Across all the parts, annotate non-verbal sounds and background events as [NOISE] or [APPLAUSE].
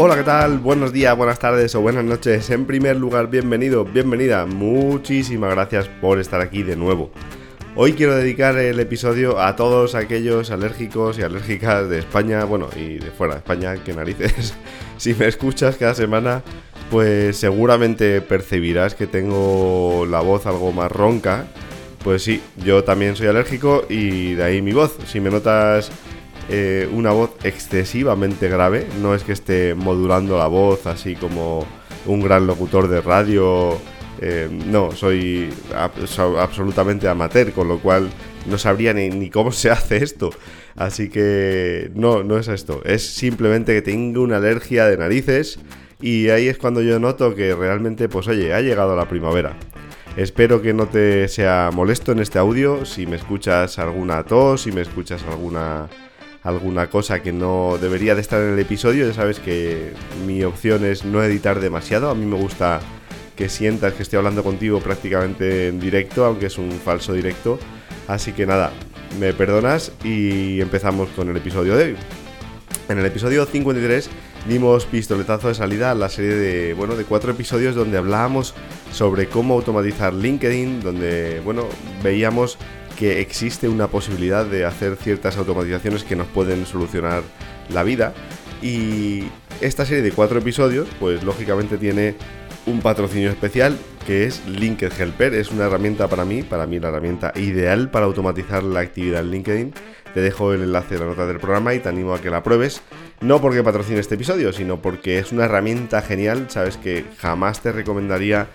Hola, ¿qué tal? Buenos días, buenas tardes o buenas noches. En primer lugar, bienvenido, bienvenida. Muchísimas gracias por estar aquí de nuevo. Hoy quiero dedicar el episodio a todos aquellos alérgicos y alérgicas de España, bueno, y de fuera de España, que narices. [LAUGHS] si me escuchas cada semana, pues seguramente percibirás que tengo la voz algo más ronca. Pues sí, yo también soy alérgico y de ahí mi voz. Si me notas eh, una voz excesivamente grave, no es que esté modulando la voz así como un gran locutor de radio. Eh, no, soy absolutamente amateur, con lo cual no sabría ni, ni, cómo se [LAUGHS] hace esto. Así que no, no es esto. Es simplemente que tengo una alergia de narices y ahí es cuando yo noto que realmente, pues oye, ha llegado la primavera. Espero que no te sea molesto en este audio si me escuchas alguna tos, si me escuchas alguna alguna cosa que no debería de estar en el episodio, ya sabes que mi opción es no editar demasiado. A mí me gusta que sientas que estoy hablando contigo prácticamente en directo, aunque es un falso directo. Así que nada, me perdonas y empezamos con el episodio de hoy. En el episodio 53 dimos pistoletazo de salida a la serie de, bueno, de cuatro episodios donde hablábamos sobre cómo automatizar LinkedIn, donde bueno, veíamos que existe una posibilidad de hacer ciertas automatizaciones que nos pueden solucionar la vida. Y esta serie de cuatro episodios, pues lógicamente tiene un patrocinio especial que es LinkedIn Helper. Es una herramienta para mí, para mí la herramienta ideal para automatizar la actividad en LinkedIn. Te dejo el enlace en la nota del programa y te animo a que la pruebes. No porque patrocine este episodio, sino porque es una herramienta genial. Sabes que jamás te recomendaría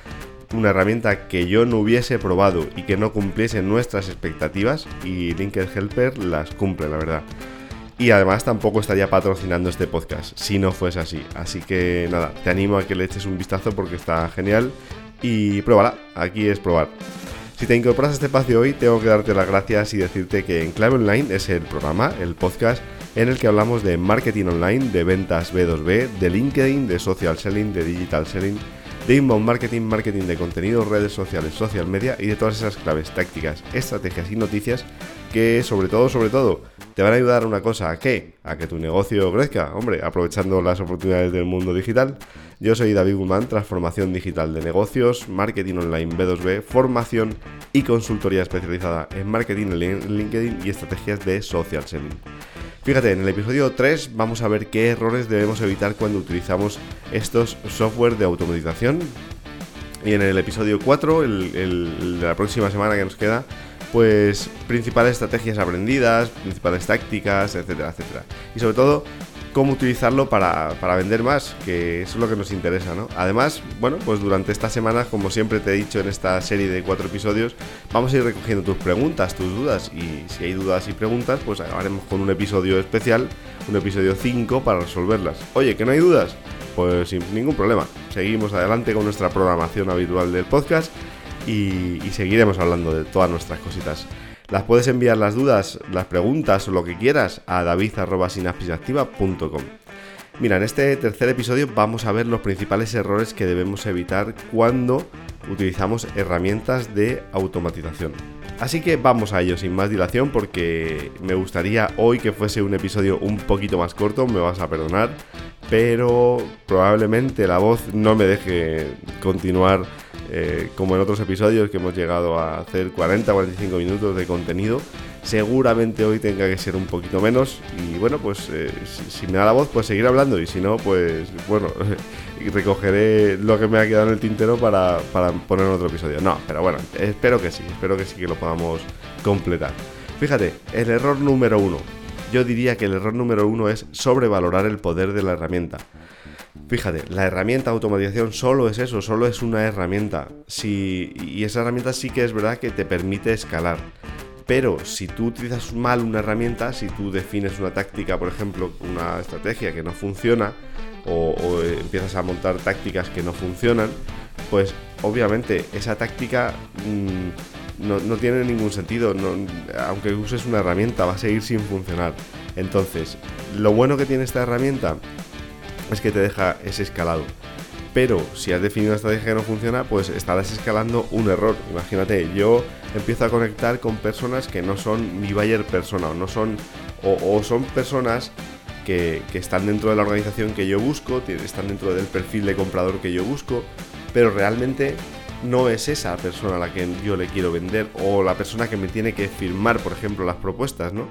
una herramienta que yo no hubiese probado y que no cumpliese nuestras expectativas y LinkedIn Helper las cumple, la verdad. Y además tampoco estaría patrocinando este podcast si no fuese así. Así que nada, te animo a que le eches un vistazo porque está genial y pruébala, aquí es probar. Si te incorporas a este espacio hoy, tengo que darte las gracias y decirte que en Clave Online es el programa, el podcast en el que hablamos de marketing online, de ventas B2B, de LinkedIn, de social selling, de digital selling de inbound marketing, marketing de contenido, redes sociales, social media y de todas esas claves, tácticas, estrategias y noticias que sobre todo, sobre todo, te van a ayudar a una cosa, ¿a qué? A que tu negocio crezca, hombre, aprovechando las oportunidades del mundo digital. Yo soy David Guzmán, transformación digital de negocios, marketing online B2B, formación y consultoría especializada en marketing en LinkedIn y estrategias de social selling. Fíjate, en el episodio 3 vamos a ver qué errores debemos evitar cuando utilizamos estos software de automatización. Y en el episodio 4, el, de la próxima semana que nos queda, pues principales estrategias aprendidas, principales tácticas, etcétera, etcétera. Y sobre todo, cómo utilizarlo para, para, vender más, que eso es lo que nos interesa, ¿no? Además, bueno, pues durante esta semana, como siempre te he dicho en esta serie de cuatro episodios, vamos a ir recogiendo tus preguntas, tus dudas, y si hay dudas y preguntas, pues acabaremos con un episodio especial, un episodio 5 para resolverlas. Oye, ¿que no hay dudas? Pues sin ningún problema, seguimos adelante con nuestra programación habitual del podcast y, seguiremos hablando de todas nuestras cositas. Las puedes enviar las dudas, las preguntas o lo que quieras a david.sinapsisactiva.com. Mira, en este tercer episodio vamos a ver los principales errores que debemos evitar cuando utilizamos herramientas de automatización. Así que vamos a ello sin más dilación porque me gustaría hoy que fuese un episodio un poquito más corto, me vas a perdonar, pero probablemente la voz no me deje continuar eh, como en otros episodios que hemos llegado a hacer 40-45 minutos de contenido. Seguramente hoy tenga que ser un poquito menos y bueno, pues eh, si, me da la voz, pues seguir hablando y si no, pues bueno, [LAUGHS] recogeré lo que me ha quedado en el tintero para, para poner en otro episodio. No, pero bueno, espero que sí, espero que sí que lo podamos completar. Fíjate, el error número uno. Yo diría que el error número uno es sobrevalorar el poder de la herramienta. Fíjate, la herramienta automatización solo es eso, solo es una herramienta. y esa herramienta sí que es verdad que te permite escalar. Pero si tú utilizas mal una herramienta, si tú defines una táctica, por ejemplo, una estrategia que no funciona, o, empiezas a montar tácticas que no funcionan, pues obviamente esa táctica mm, no, tiene ningún sentido. aunque uses una herramienta, va a seguir sin funcionar. Entonces, lo bueno que tiene esta herramienta es que te deja ese escalado. Pero si has definido una estrategia que no funciona, pues estarás escalando un error. Imagínate, yo empiezo a conectar con personas que no son mi buyer persona, o no son, o, son personas que, están dentro de la organización que yo busco, están dentro del perfil de comprador que yo busco, pero realmente no es esa persona a la que yo le quiero vender o la persona que me tiene que firmar, por ejemplo, las propuestas, ¿no?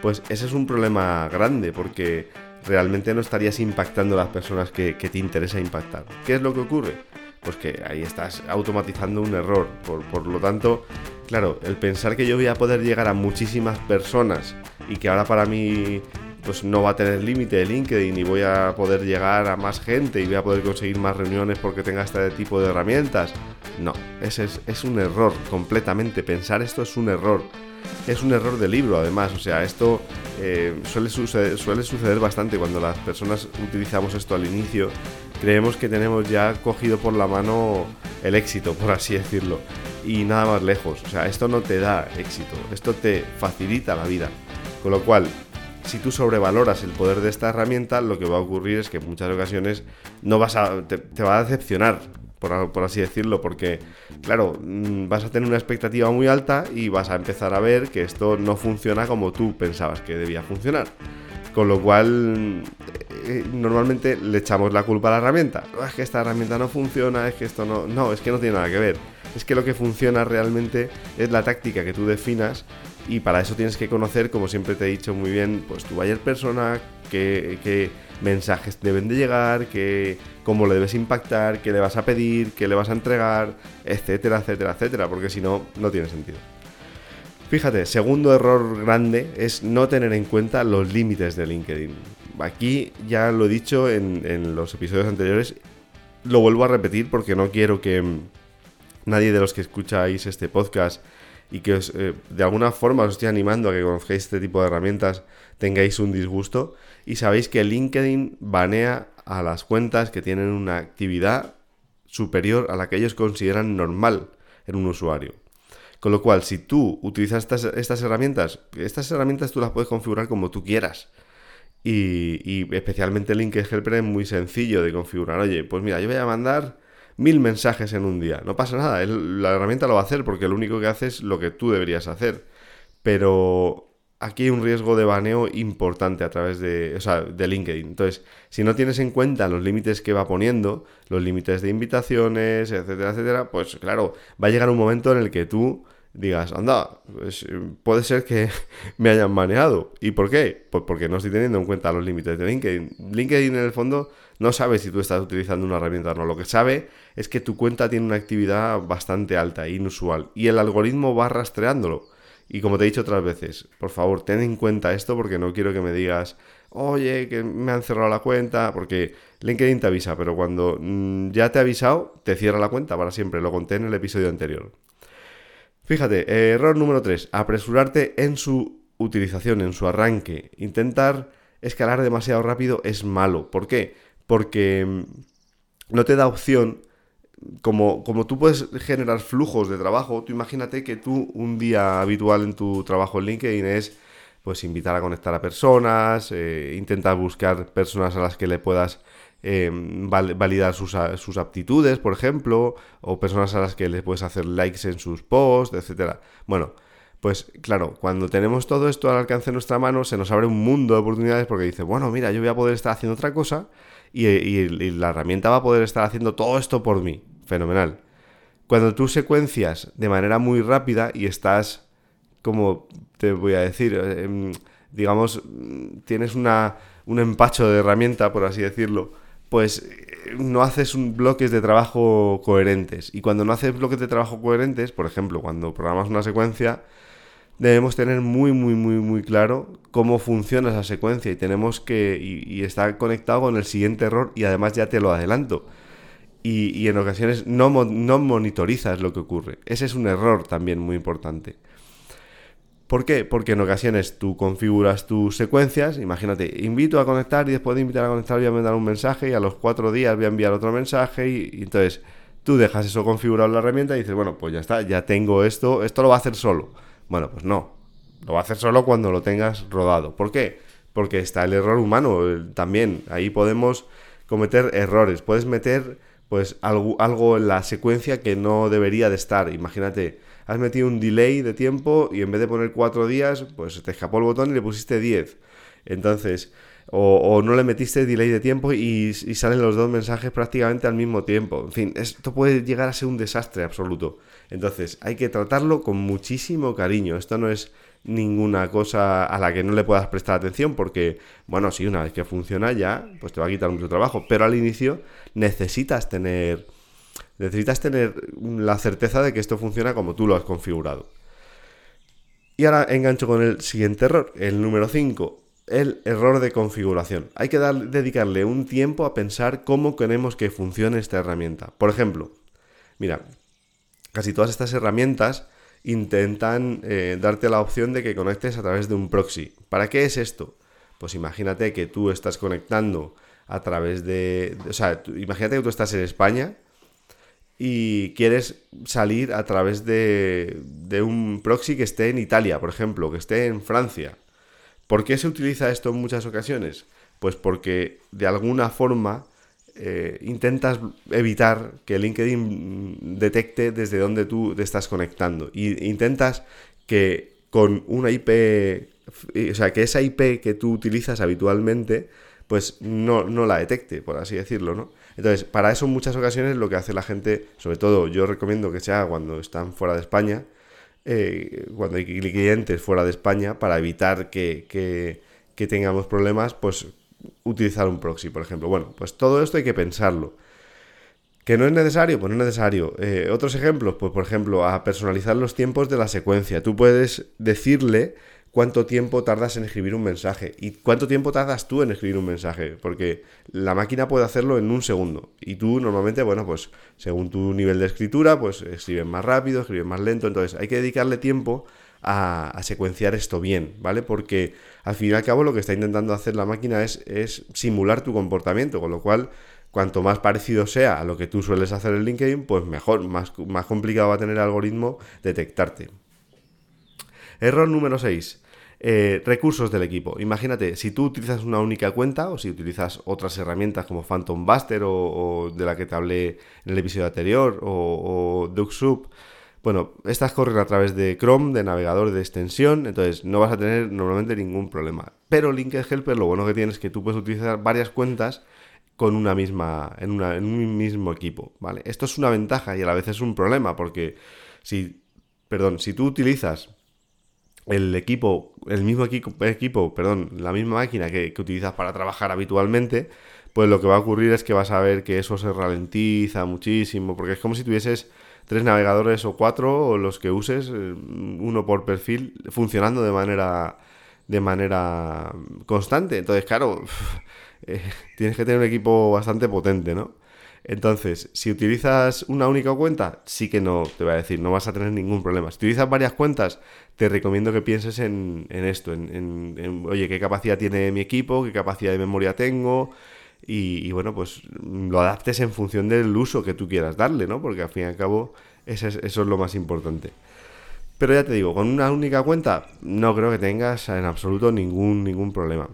Pues ese es un problema grande porque realmente no estarías impactando a las personas que, te interesa impactar. ¿Qué es lo que ocurre? Pues que ahí estás automatizando un error. Por, lo tanto, claro, el pensar que yo voy a poder llegar a muchísimas personas y que ahora para mí pues no va a tener límite de LinkedIn y voy a poder llegar a más gente y voy a poder conseguir más reuniones porque tenga este tipo de herramientas. No, ese es, un error completamente. Pensar esto es un error. Es un error de libro, además. O sea, esto eh, suele, suceder, bastante cuando las personas utilizamos esto al inicio. Creemos que tenemos ya cogido por la mano el éxito, por así decirlo. Y nada más lejos. O sea, esto no te da éxito. Esto te facilita la vida. Con lo cual, si tú sobrevaloras el poder de esta herramienta, lo que va a ocurrir es que en muchas ocasiones no vas a, te, va a decepcionar, por, así decirlo, porque, claro, mm, vas a tener una expectativa muy alta y vas a empezar a ver que esto no funciona como tú pensabas que debía funcionar. Con lo cual, eh, normalmente le echamos la culpa a la herramienta. es que esta herramienta no funciona, es que esto no... No, es que no tiene nada que ver. Es que lo que funciona realmente es la táctica que tú definas y para eso tienes que conocer, como siempre te he dicho muy bien, pues tu buyer persona, qué, mensajes deben de llegar, qué, cómo le debes impactar, qué le vas a pedir, qué le vas a entregar, etcétera, etcétera, etcétera, porque si no, no tiene sentido. Fíjate, segundo error grande es no tener en cuenta los límites de LinkedIn. Aquí ya lo he dicho en, en los episodios anteriores, lo vuelvo a repetir porque no quiero que nadie de los que escucháis este podcast y que eh, de alguna forma os estoy animando a que conozcáis este tipo de herramientas, tengáis un disgusto y sabéis que LinkedIn banea a las cuentas que tienen una actividad superior a la que ellos consideran normal en un usuario. Con lo cual, si tú utilizas estas, herramientas, estas herramientas tú las puedes configurar como tú quieras. Y, y especialmente LinkedIn Helper es muy sencillo de configurar. Oye, pues mira, yo voy a mandar mil mensajes en un día. No pasa nada, la herramienta lo va a hacer porque lo único que hace es lo que tú deberías hacer. Pero aquí hay un riesgo de baneo importante a través de, de LinkedIn. Entonces, si no tienes en cuenta los límites que va poniendo, los límites de invitaciones, etcétera, etcétera, pues claro, va a llegar un momento en el que tú digas, anda, pues, puede ser que [LAUGHS] me hayan baneado. ¿Y por qué? Pues porque no estoy teniendo en cuenta los límites de LinkedIn. LinkedIn en el fondo no sabe si tú estás utilizando una herramienta o no. Lo que sabe es que tu cuenta tiene una actividad bastante alta, inusual, y el algoritmo va rastreándolo. Y como te he dicho otras veces, por favor, ten en cuenta esto porque no quiero que me digas, oye, que me han cerrado la cuenta, porque LinkedIn te avisa, pero cuando mm, ya te ha avisado, te cierra la cuenta para siempre. Lo conté en el episodio anterior. Fíjate, error número 3, apresurarte en su utilización, en su arranque. Intentar escalar demasiado rápido es malo. ¿Por qué? Porque mm, no te da opción. Como, como tú puedes generar flujos de trabajo, tú imagínate que tú un día habitual en tu trabajo en LinkedIn es pues invitar a conectar a personas, eh, intentar buscar personas a las que le puedas Em, validar sus, sus, aptitudes, por ejemplo, o personas a las que les puedes hacer likes en sus posts, etc. Bueno, pues claro, cuando tenemos todo esto al alcance de nuestra mano, se nos abre un mundo de oportunidades porque dice, bueno, mira, yo voy a poder estar haciendo otra cosa y, y la herramienta va a poder estar haciendo todo esto por mí. Fenomenal. Cuando tú secuencias de manera muy rápida y estás, como te voy a decir, em, digamos, tienes una, un empacho de herramienta, por así decirlo, pues eh, no haces bloques de trabajo coherentes. Y cuando no haces bloques de trabajo coherentes, por ejemplo, cuando programas una secuencia, debemos tener muy, muy, muy, muy claro cómo funciona esa secuencia y tenemos que, y, está conectado con el siguiente error y además ya te lo adelanto. Y, en ocasiones no, no monitorizas lo que ocurre. Ese es un error también muy importante. ¿Por qué? Porque en ocasiones tú configuras tus secuencias, imagínate, invito a conectar y después de invitar a conectar voy a mandar un mensaje y a los cuatro días voy a enviar otro mensaje y, entonces tú dejas eso configurado en la herramienta y dices, bueno, pues ya está, ya tengo esto, esto lo va a hacer solo. Bueno, pues no, lo va a hacer solo cuando lo tengas rodado. ¿Por qué? Porque está el error humano también, ahí podemos cometer errores, puedes meter pues algo, algo en la secuencia que no debería de estar, imagínate has metido un delay de tiempo y en vez de poner cuatro días, pues te escapó el botón y le pusiste 10. Entonces, o, no le metiste delay de tiempo y, salen los dos mensajes prácticamente al mismo tiempo. En fin, esto puede llegar a ser un desastre absoluto. Entonces, hay que tratarlo con muchísimo cariño. Esto no es ninguna cosa a la que no le puedas prestar atención porque, bueno, si una vez que funciona ya, pues te va a quitar mucho trabajo. Pero al inicio necesitas tener, necesitas tener la certeza de que esto funciona como tú lo has configurado. Y ahora engancho con el siguiente error, el número 5 el error de configuración. Hay que dedicarle un tiempo a pensar cómo queremos que funcione esta herramienta. Por ejemplo, mira, casi todas estas herramientas intentan eh, darte la opción de que conectes a través de un proxy. ¿Para qué es esto? Pues imagínate que tú estás conectando a través de... O sea, imagínate que tú estás en España y quieres salir a través de, de un proxy que esté en Italia, por ejemplo, que esté en Francia. ¿Por qué se utiliza esto en muchas ocasiones? Pues porque de alguna forma eh, intentas evitar que LinkedIn detecte desde dónde tú te estás conectando. Y intentas que con una IP, o sea, que esa IP que tú utilizas habitualmente, pues no, no la detecte, por así decirlo, ¿no? Entonces, para eso en muchas ocasiones lo que hace la gente, sobre todo yo recomiendo que sea cuando están fuera de España, eh, cuando hay clientes fuera de España, para evitar que, tengamos problemas, pues utilizar un proxy, por ejemplo. Bueno, pues todo esto hay que pensarlo. ¿Que no es necesario? Pues no es necesario. Eh, otros ejemplos, pues por ejemplo, a personalizar los tiempos de la secuencia. Tú puedes decirle cuánto tiempo tardas en escribir un mensaje y cuánto tiempo tardas tú en escribir un mensaje, porque la máquina puede hacerlo en un segundo. Y tú normalmente, bueno, pues según tu nivel de escritura, pues escribes más rápido, escribes más lento, entonces hay que dedicarle tiempo a, secuenciar esto bien, ¿vale? Porque al fin y al cabo lo que está intentando hacer la máquina es, es simular tu comportamiento, con lo cual cuanto más parecido sea a lo que tú sueles hacer en LinkedIn, pues mejor, más, más complicado va a tener el algoritmo detectarte. Error número 6. Eh, recursos del equipo. Imagínate, si tú utilizas una única cuenta o si utilizas otras herramientas como Phantom Buster o, de la que te hablé en el episodio anterior o, o bueno, estas corren a través de Chrome, de navegador de extensión, entonces no vas a tener normalmente ningún problema. Pero Linked Helper lo bueno que tiene es que tú puedes utilizar varias cuentas con una misma, en, en un mismo equipo, ¿vale? Esto es una ventaja y a la vez es un problema porque si, perdón, si tú utilizas el equipo, el mismo equipo, equipo perdón, la misma máquina que, utilizas para trabajar habitualmente, pues lo que va a ocurrir es que vas a ver que eso se ralentiza muchísimo, porque es como si tuvieses tres navegadores o cuatro, o los que uses, eh, uno por perfil, funcionando de manera, de manera constante. Entonces, claro, [LAUGHS] eh, tienes que tener un equipo bastante potente, ¿no? Entonces, si utilizas una única cuenta, sí que no, te voy a decir, no vas a tener ningún problema. Si utilizas varias cuentas, te recomiendo que pienses en, esto, en, oye, qué capacidad tiene mi equipo, qué capacidad de memoria tengo, y, bueno, pues lo adaptes en función del uso que tú quieras darle, ¿no? Porque al fin y al cabo, eso es, eso es lo más importante. Pero ya te digo, con una única cuenta, no creo que tengas en absoluto ningún, ningún problema.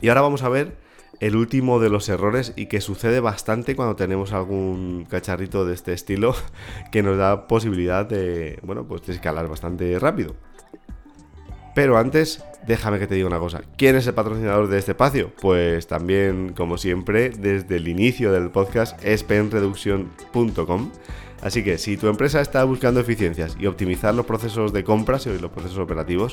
Y ahora vamos a ver el último de los errores y que sucede bastante cuando tenemos algún cacharrito de este estilo [LAUGHS] que nos da posibilidad de, bueno, pues de escalar bastante rápido. Pero antes, déjame que te diga una cosa. ¿Quién es el patrocinador de este espacio? Pues también, como siempre, desde el inicio del podcast, es penreduction.com Así que si tu empresa está buscando eficiencias y optimizar los procesos de compras y los procesos operativos,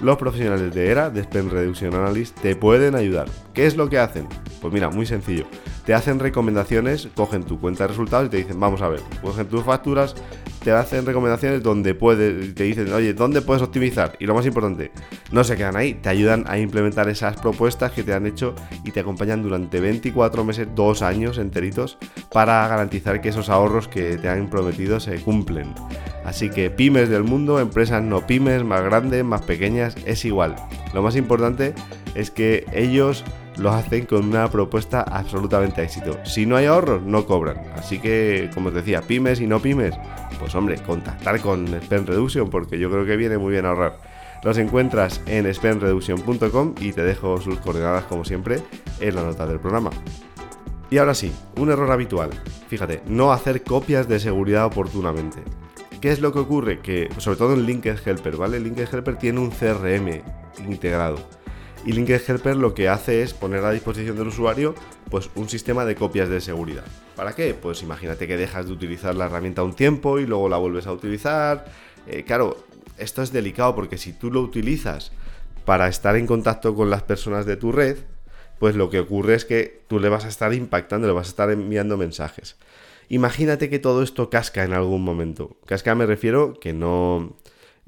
los profesionales de ERA, de Spend Reduction Analyst, te pueden ayudar. ¿Qué es lo que hacen? Pues mira, muy sencillo. Te hacen recomendaciones, cogen tu cuenta de resultados y te dicen, vamos a ver, cogen tus facturas, te hacen recomendaciones donde puedes, te dicen, oye, ¿dónde puedes optimizar? Y lo más importante, no se quedan ahí, te ayudan a implementar esas propuestas que te han hecho y te acompañan durante 24 meses, dos años enteritos, para garantizar que esos ahorros que te han prometido se cumplen. Así que pymes del mundo, empresas no pymes, más grandes, más pequeñas, es igual. Lo más importante es que ellos lo hacen con una propuesta absolutamente éxito. Si no hay ahorros, no cobran. Así que, como os decía, pymes y no pymes, pues hombre, contactar con Spend Reduction porque yo creo que viene muy bien ahorrar. Los encuentras en spendreduction.com y te dejo sus coordenadas como siempre en la nota del programa. Y ahora sí, un error habitual. Fíjate, no hacer copias de seguridad oportunamente. ¿Qué es lo que ocurre? Que, sobre todo en Linked Helper, ¿vale? Linked Helper tiene un CRM integrado Y LinkedIn Helper lo que hace es poner a disposición del usuario pues un sistema de copias de seguridad. ¿Para qué? Pues imagínate que dejas de utilizar la herramienta un tiempo y luego la vuelves a utilizar. Eh, claro, esto es delicado porque si tú lo utilizas para estar en contacto con las personas de tu red, pues lo que ocurre es que tú le vas a estar impactando, le vas a estar enviando mensajes. Imagínate que todo esto casca en algún momento. Casca me refiero que no,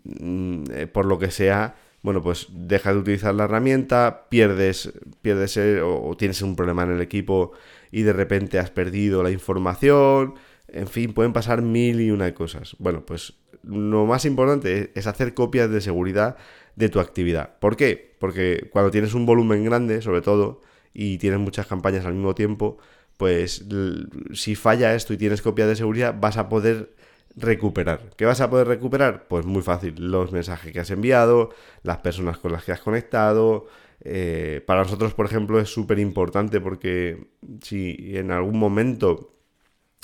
mm, eh, por lo que sea, bueno, pues dejas de utilizar la herramienta, pierdes, pierdes o, tienes un problema en el equipo y de repente has perdido la información. En fin, pueden pasar mil y una cosas. Bueno, pues lo más importante es hacer copias de seguridad de tu actividad. ¿Por qué? Porque cuando tienes un volumen grande, sobre todo, y tienes muchas campañas al mismo tiempo, pues si falla esto y tienes copia de seguridad, vas a poder recuperar. ¿Qué vas a poder recuperar? Pues muy fácil, los mensajes que has enviado, las personas con las que has conectado. Eh, para nosotros, por ejemplo, es súper importante porque si en algún momento,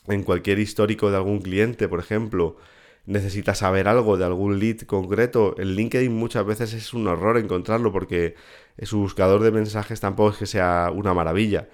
en cualquier histórico de algún cliente, por ejemplo, necesitas saber algo de algún lead concreto, el LinkedIn muchas veces es un horror encontrarlo porque su buscador de mensajes tampoco es que sea una maravilla.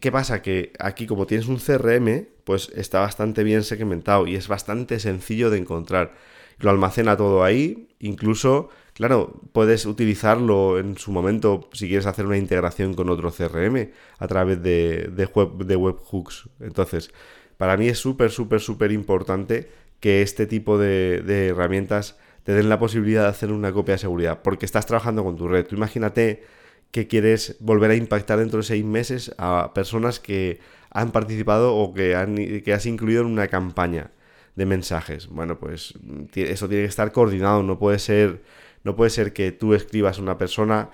¿Qué pasa? Que aquí como tienes un CRM, pues está bastante bien segmentado y es bastante sencillo de encontrar. Lo almacena todo ahí, incluso, claro, puedes utilizarlo en su momento si quieres hacer una integración con otro CRM a través de, web, de webhooks. Entonces, para mí es súper, súper, súper importante que este tipo de, herramientas te den la posibilidad de hacer una copia de seguridad, porque estás trabajando con tu red. Tú imagínate que quieres volver a impactar dentro de seis meses a personas que han participado o que, han, que has incluido en una campaña de mensajes. Bueno, pues eso tiene que estar coordinado, no puede ser, no puede ser que tú escribas a una persona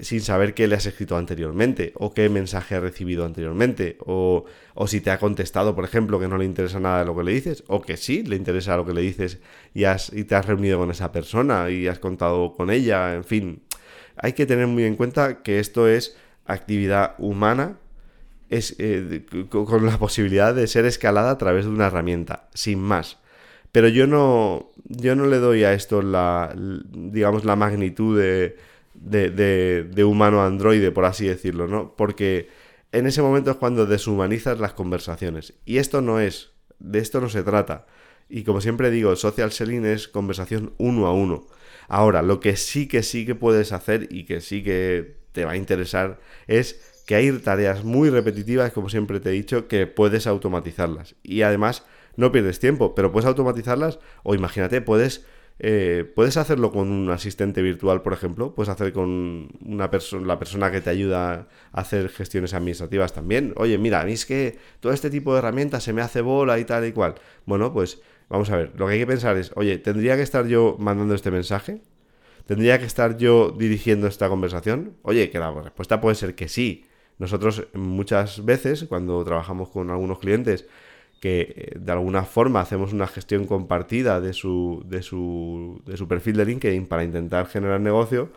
sin saber qué le has escrito anteriormente o qué mensaje ha recibido anteriormente o, o, si te ha contestado, por ejemplo, que no le interesa nada lo que le dices o que sí le interesa lo que le dices y, has, y te has reunido con esa persona y has contado con ella, en fin, hay que tener muy en cuenta que esto es actividad humana es, eh, con la posibilidad de ser escalada a través de una herramienta, sin más. Pero yo no, yo no le doy a esto la, digamos, la magnitud de, de, de, humano androide, por así decirlo, ¿no? Porque en ese momento es cuando deshumanizas las conversaciones. Y esto no es, de esto no se trata. Y como siempre digo, social selling es conversación uno a uno. Ahora, lo que sí que sí que puedes hacer y que sí que te va a interesar es que hay tareas muy repetitivas, como siempre te he dicho, que puedes automatizarlas. Y además, no pierdes tiempo, pero puedes automatizarlas o imagínate, puedes... Eh, puedes hacerlo con un asistente virtual, por ejemplo. Puedes hacer con una persona, la persona que te ayuda a hacer gestiones administrativas también. Oye, mira, a es que todo este tipo de herramientas se me hace bola y tal y cual. Bueno, pues Vamos a ver, lo que hay que pensar es, oye, ¿tendría que estar yo mandando este mensaje? ¿Tendría que estar yo dirigiendo esta conversación? Oye, que la respuesta puede ser que sí. Nosotros muchas veces, cuando trabajamos con algunos clientes, que eh, de alguna forma hacemos una gestión compartida de su, de su, de su perfil de LinkedIn para intentar generar negocio,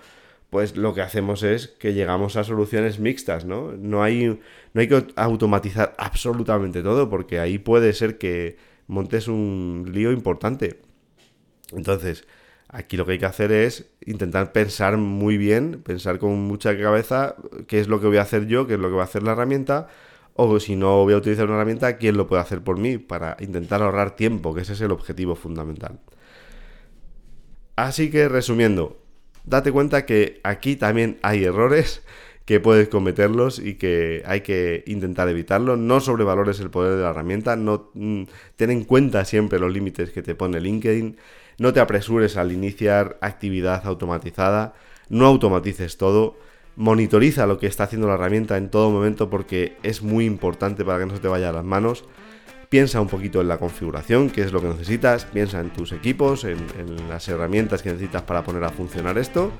pues lo que hacemos es que llegamos a soluciones mixtas, ¿no? No hay, no hay que automatizar absolutamente todo, porque ahí puede ser que montes un lío importante. Entonces, aquí lo que hay que hacer es intentar pensar muy bien, pensar con mucha cabeza qué es lo que voy a hacer yo, qué es lo que va a hacer la herramienta, o si no voy a utilizar una herramienta, quién lo puede hacer por mí, para intentar ahorrar tiempo, que ese es el objetivo fundamental. Así que resumiendo, date cuenta que aquí también hay errores [LAUGHS] que puedes cometerlos y que hay que intentar evitarlo. No sobrevalores el poder de la herramienta, no mm, ten en cuenta siempre los límites que te pone LinkedIn, no te apresures al iniciar actividad automatizada, no automatices todo, monitoriza lo que está haciendo la herramienta en todo momento porque es muy importante para que no se te vaya a las manos piensa un poquito en la configuración, qué es lo que necesitas, piensa en tus equipos, en, las herramientas que necesitas para poner a funcionar esto.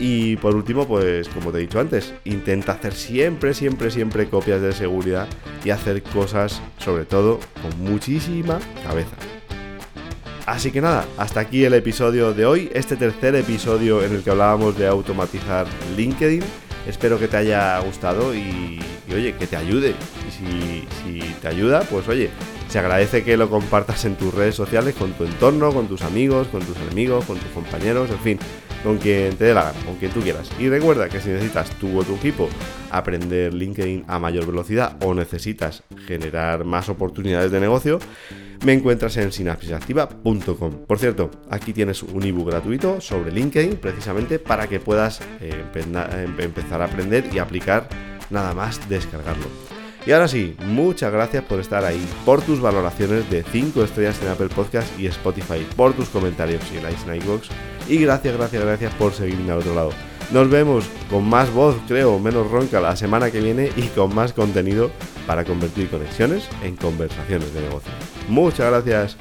Y por último, pues como te he dicho antes, intenta hacer siempre, siempre, siempre copias de seguridad y hacer cosas, sobre todo, con muchísima cabeza. Así que nada, hasta aquí el episodio de hoy, este tercer episodio en el que hablábamos de automatizar LinkedIn. Espero que te haya gustado y, oye, que te ayude. Y si, si te ayuda, pues oye, se agradece que lo compartas en tus redes sociales con tu entorno, con tus amigos, con tus enemigos, con tus compañeros, en fin. Con quien te dé la gana, con quien tú quieras. Y recuerda que si necesitas tú o tu equipo aprender LinkedIn a mayor velocidad o necesitas generar más oportunidades de negocio, me encuentras en sinapsisactiva.com. Por cierto, aquí tienes un ebook gratuito sobre LinkedIn precisamente para que puedas eh, empezar a aprender y aplicar nada más descargarlo. Y ahora sí, muchas gracias por estar ahí, por tus valoraciones de 5 estrellas en Apple Podcast y Spotify, por tus comentarios y likes en iVoox. Y gracias, gracias, gracias por seguirme al otro lado. Nos vemos con más voz, creo, menos ronca la semana que viene y con más contenido para convertir conexiones en conversaciones de negocio. Muchas gracias.